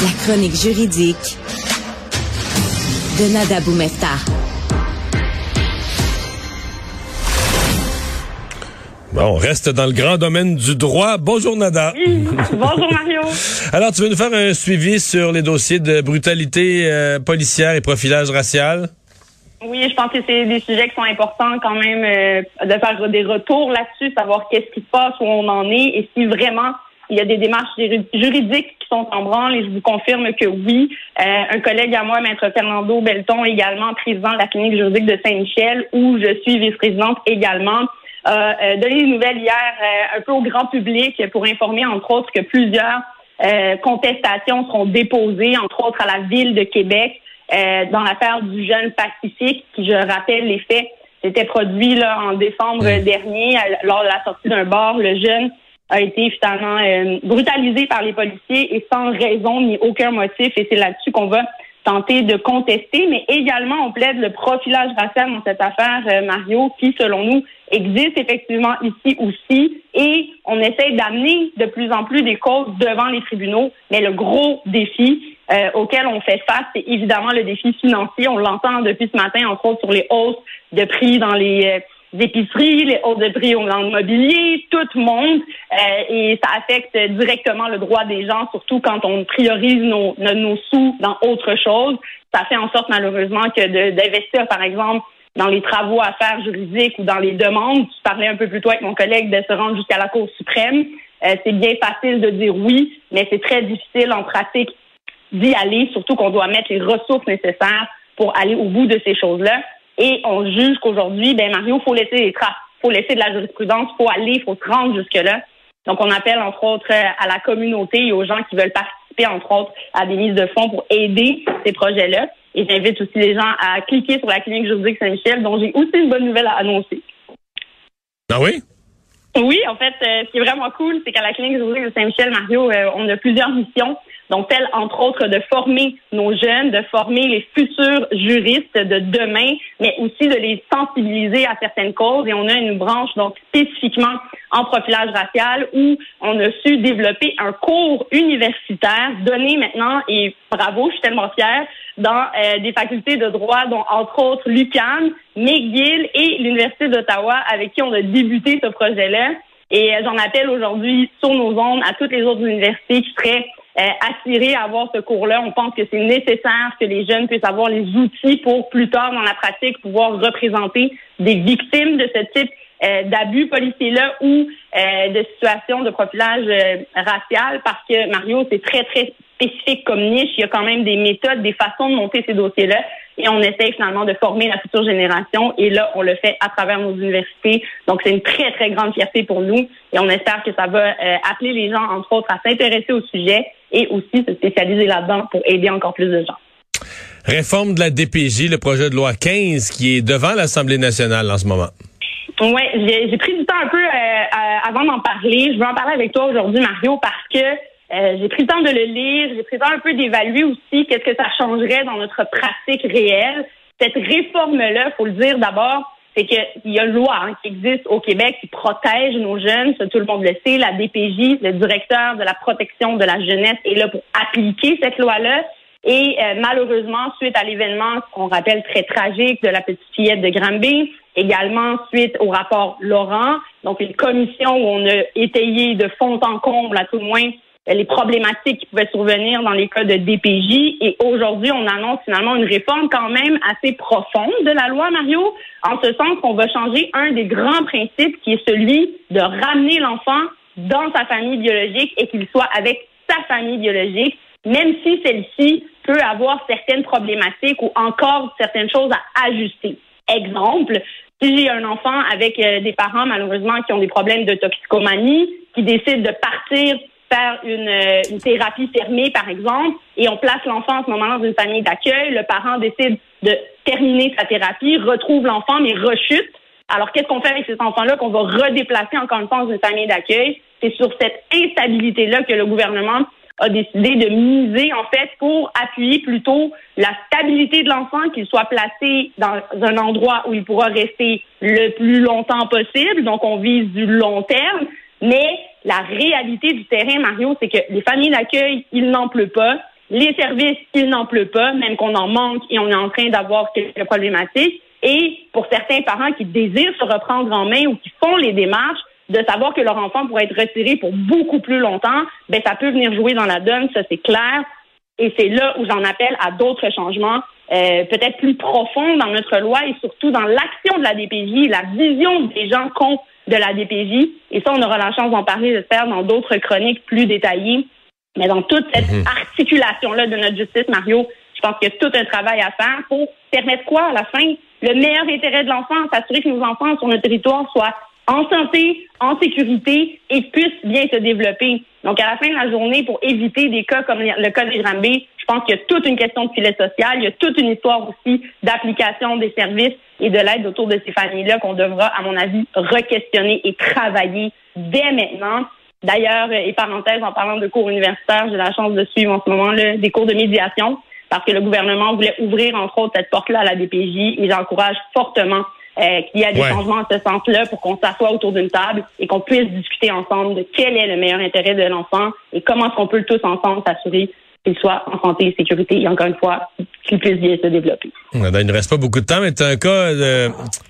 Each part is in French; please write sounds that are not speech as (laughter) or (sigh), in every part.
La chronique juridique de Nada Boumefta. Bon, on reste dans le grand domaine du droit. Bonjour Nada. Bonjour Mario. (laughs) Alors, tu veux nous faire un suivi sur les dossiers de brutalité euh, policière et profilage racial? Oui, je pense que c'est des sujets qui sont importants quand même euh, de faire des retours là-dessus, savoir qu'est-ce qui se passe, où on en est et si vraiment il y a des démarches juridiques qui sont en branle et je vous confirme que oui. Euh, un collègue à moi, Maître Fernando Belton, également président de la clinique juridique de Saint-Michel, où je suis vice-présidente également, a euh, donné une nouvelle hier un peu au grand public pour informer, entre autres, que plusieurs contestations seront déposées, entre autres à la ville de Québec. Euh, dans l'affaire du jeune Pacifique, qui, je rappelle les faits, c'était produit là en décembre dernier lors de la sortie d'un bar. Le jeune a été finalement euh, brutalisé par les policiers et sans raison ni aucun motif. Et c'est là-dessus qu'on va tenter de contester, mais également on plaide le profilage racial dans cette affaire, euh, Mario, qui, selon nous, existe effectivement ici aussi, et on essaie d'amener de plus en plus des causes devant les tribunaux, mais le gros défi euh, auquel on fait face, c'est évidemment le défi financier. On l'entend depuis ce matin, entre autres, sur les hausses de prix dans les... Épiceries, les hausses de prix dans le mobilier, tout le monde. Euh, et ça affecte directement le droit des gens, surtout quand on priorise nos, nos, sous dans autre chose. Ça fait en sorte malheureusement que d'investir, par exemple, dans les travaux à faire juridiques ou dans les demandes, tu parlais un peu plus tôt avec mon collègue de se rendre jusqu'à la Cour suprême. Euh, c'est bien facile de dire oui, mais c'est très difficile en pratique d'y aller, surtout qu'on doit mettre les ressources nécessaires pour aller au bout de ces choses-là. Et on juge qu'aujourd'hui, ben Mario, faut laisser les traces, faut laisser de la jurisprudence, faut aller, faut se rendre jusque-là. Donc, on appelle entre autres à la communauté et aux gens qui veulent participer, entre autres, à des mises de fonds pour aider ces projets-là. Et j'invite aussi les gens à cliquer sur la clinique juridique Saint-Michel, dont j'ai aussi une bonne nouvelle à annoncer. Ah oui? Oui, en fait, euh, ce qui est vraiment cool, c'est qu'à la clinique juridique de Saint-Michel, Mario, euh, on a plusieurs missions. Donc, telle, entre autres, de former nos jeunes, de former les futurs juristes de demain, mais aussi de les sensibiliser à certaines causes. Et on a une branche, donc, spécifiquement en profilage racial où on a su développer un cours universitaire donné maintenant, et bravo, je suis tellement fière, dans euh, des facultés de droit, dont entre autres l'UQAM, McGill et l'Université d'Ottawa, avec qui on a débuté ce projet-là. Et euh, j'en appelle aujourd'hui sur nos ondes à toutes les autres universités qui seraient attirés à avoir ce cours-là. On pense que c'est nécessaire que les jeunes puissent avoir les outils pour plus tard dans la pratique pouvoir représenter des victimes de ce type euh, d'abus policiers-là ou euh, de situations de profilage racial parce que Mario, c'est très, très spécifique comme niche. Il y a quand même des méthodes, des façons de monter ces dossiers-là et on essaie finalement de former la future génération. Et là, on le fait à travers nos universités. Donc, c'est une très, très grande fierté pour nous et on espère que ça va appeler les gens, entre autres, à s'intéresser au sujet et aussi se spécialiser là-dedans pour aider encore plus de gens. Réforme de la DPJ, le projet de loi 15 qui est devant l'Assemblée nationale en ce moment. Oui, j'ai pris du temps un peu euh, avant d'en parler. Je veux en parler avec toi aujourd'hui, Mario, parce que euh, j'ai pris le temps de le lire, j'ai pris le temps un peu d'évaluer aussi qu'est-ce que ça changerait dans notre pratique réelle. Cette réforme-là, faut le dire d'abord, c'est qu'il y a une loi hein, qui existe au Québec qui protège nos jeunes, tout le monde le sait. La DPJ, le directeur de la protection de la jeunesse, est là pour appliquer cette loi-là. Et euh, malheureusement, suite à l'événement qu'on rappelle très tragique de la petite fillette de Granby, également suite au rapport Laurent, donc une commission où on a étayé de fond en comble, à tout le moins, les problématiques qui pouvaient survenir dans les cas de DPJ. Et aujourd'hui, on annonce finalement une réforme quand même assez profonde de la loi, Mario, en ce sens qu'on va changer un des grands principes qui est celui de ramener l'enfant dans sa famille biologique et qu'il soit avec sa famille biologique, même si celle-ci peut avoir certaines problématiques ou encore certaines choses à ajuster. Exemple, si j'ai un enfant avec euh, des parents malheureusement qui ont des problèmes de toxicomanie, qui décident de partir faire une, euh, une, thérapie fermée, par exemple, et on place l'enfant en ce moment dans une famille d'accueil. Le parent décide de terminer sa thérapie, retrouve l'enfant, mais rechute. Alors, qu'est-ce qu'on fait avec cet enfant-là qu'on va redéplacer encore une fois dans une famille d'accueil? C'est sur cette instabilité-là que le gouvernement a décidé de miser, en fait, pour appuyer plutôt la stabilité de l'enfant, qu'il soit placé dans un endroit où il pourra rester le plus longtemps possible. Donc, on vise du long terme, mais la réalité du terrain, Mario, c'est que les familles d'accueil, il n'en pleut pas. les services, il n'en pleut pas, même qu'on en manque et on est en train d'avoir quelques problématiques. Et pour certains parents qui désirent se reprendre en main ou qui font les démarches, de savoir que leur enfant pourrait être retiré pour beaucoup plus longtemps, ben ça peut venir jouer dans la donne, ça c'est clair. Et c'est là où j'en appelle à d'autres changements, euh, peut-être plus profonds dans notre loi et surtout dans l'action de la DPJ, la vision des gens qu'ont de la DPJ. Et ça, on aura la chance d'en parler, j'espère, dans d'autres chroniques plus détaillées. Mais dans toute cette mhm. articulation-là de notre justice, Mario, je pense qu'il y a tout un travail à faire pour permettre quoi à la fin? Le meilleur intérêt de l'enfant, s'assurer que nos enfants sur notre territoire soient en santé, en sécurité et puissent bien se développer. Donc, à la fin de la journée, pour éviter des cas comme le cas des Granby, je pense qu'il y a toute une question de filet social, il y a toute une histoire aussi d'application des services et de l'aide autour de ces familles-là qu'on devra, à mon avis, re-questionner et travailler dès maintenant. D'ailleurs, et parenthèse, en parlant de cours universitaires, j'ai la chance de suivre en ce moment là, des cours de médiation parce que le gouvernement voulait ouvrir, entre autres, cette porte-là à la DPJ et j'encourage fortement euh, qu'il y a des changements en ce sens-là pour qu'on s'assoie autour d'une table et qu'on puisse discuter ensemble de quel est le meilleur intérêt de l'enfant et comment est-ce qu'on peut tous ensemble s'assurer qu'il soit en santé et sécurité et encore une fois, qu'il puisse bien se développer. Il ne reste pas beaucoup de temps, mais as un cas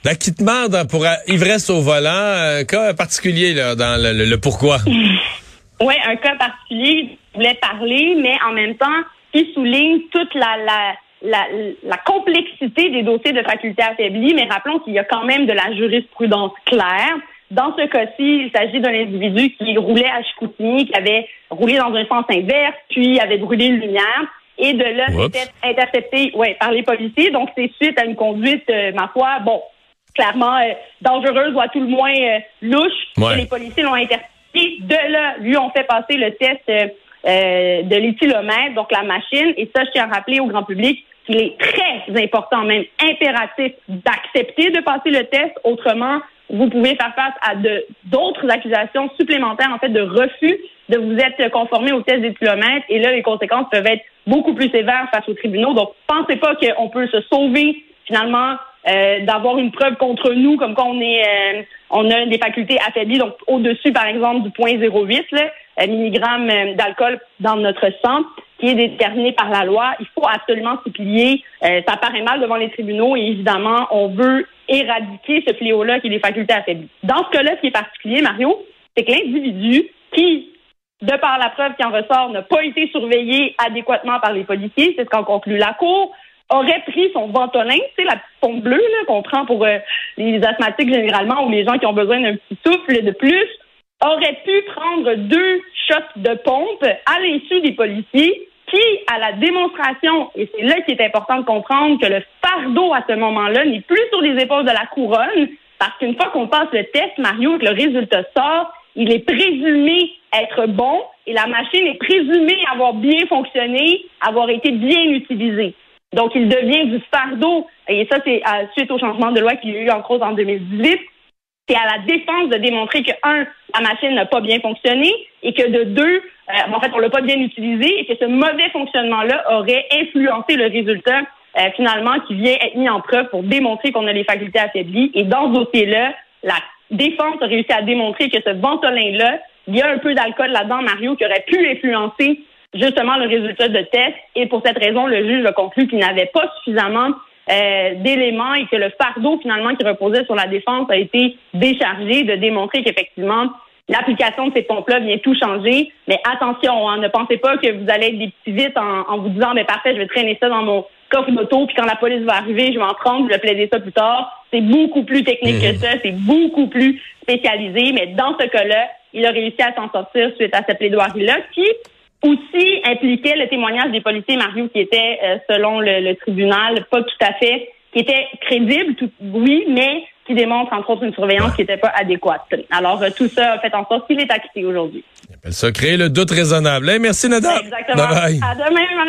d'acquittement pour ivresse au volant, un cas particulier là, dans le, pourquoi? (laughs) oui, un cas particulier, je voulais parler, mais en même temps, qui souligne toute la, la la, la, complexité des dossiers de faculté affaiblie, mais rappelons qu'il y a quand même de la jurisprudence claire. Dans ce cas-ci, il s'agit d'un individu qui roulait à Chicoutimi, qui avait roulé dans un sens inverse, puis avait brûlé une lumière. Et de là, c'était intercepté ouais, par les policiers. Donc, c'est suite à une conduite, euh, ma foi, bon, clairement euh, dangereuse ou à tout le moins euh, louche. les policiers l'ont intercepté. De là, lui, ont fait passer le test de l'éthylomètre, donc la machine. Et ça, je tiens à rappeler au grand public, il est très important, même impératif, d'accepter de passer le test. Autrement, vous pouvez faire face à d'autres accusations supplémentaires, en fait, de refus de vous être conformé au test des kilomètres. Et là, les conséquences peuvent être beaucoup plus sévères face aux tribunaux. Donc, pensez pas qu'on peut se sauver, finalement, euh, d'avoir une preuve contre nous, comme quand on est, euh, on a des facultés affaiblies, donc au-dessus, par exemple, du point 0,8 euh, milligrammes d'alcool dans notre sang qui est déterminé par la loi. Il faut absolument s'y plier. Euh, ça paraît mal devant les tribunaux et évidemment, on veut éradiquer ce fléau-là qui est les facultés affaiblies. Dans ce cas-là, ce qui est particulier, Mario, c'est que l'individu qui, de par la preuve qui en ressort, n'a pas été surveillé adéquatement par les policiers, c'est ce qu'en conclut la Cour, aurait pris son ventolin, c'est la petite pompe bleue qu'on prend pour euh, les asthmatiques généralement ou les gens qui ont besoin d'un petit souffle de plus, aurait pu prendre deux shots de pompe à l'insu des policiers qui, à la démonstration, et c'est là qu'il est important de comprendre que le fardeau à ce moment-là n'est plus sur les épaules de la couronne, parce qu'une fois qu'on passe le test, Mario, que le résultat sort, il est présumé être bon et la machine est présumée avoir bien fonctionné, avoir été bien utilisée. Donc, il devient du fardeau, et ça, c'est suite au changement de loi qu'il y a eu en cause en 2018, c'est à la défense de démontrer que, un, la machine n'a pas bien fonctionné et que de deux, euh, en fait, on l'a pas bien utilisé et que ce mauvais fonctionnement-là aurait influencé le résultat euh, finalement qui vient être mis en preuve pour démontrer qu'on a les facultés affaiblies. Et dans ce dossier-là, la défense a réussi à démontrer que ce ventolin-là, il y a un peu d'alcool là-dedans, Mario, qui aurait pu influencer justement le résultat de test. Et pour cette raison, le juge a conclu qu'il n'avait pas suffisamment euh, d'éléments et que le fardeau finalement qui reposait sur la défense a été déchargé de démontrer qu'effectivement l'application de ces pompes-là vient tout changer. Mais attention, hein, ne pensez pas que vous allez être des petits vite en, vous disant mais parfait, je vais traîner ça dans mon coffre d'auto, puis quand la police va arriver, je vais en prendre, je vais plaider ça plus tard. C'est beaucoup plus technique que mhm. ça, c'est beaucoup plus spécialisé, mais dans ce cas-là, il a réussi à s'en sortir suite à cette plaidoirie-là, qui aussi impliquait le témoignage des policiers Mario qui était, euh, selon le, tribunal, pas tout à fait, qui était crédible, tout, oui, mais qui démontre entre autres une surveillance qui n'était pas adéquate. Alors euh, tout ça a fait en sorte qu'il est acquitté aujourd'hui. Ça crée le doute raisonnable. merci Nada. Exactement. À demain.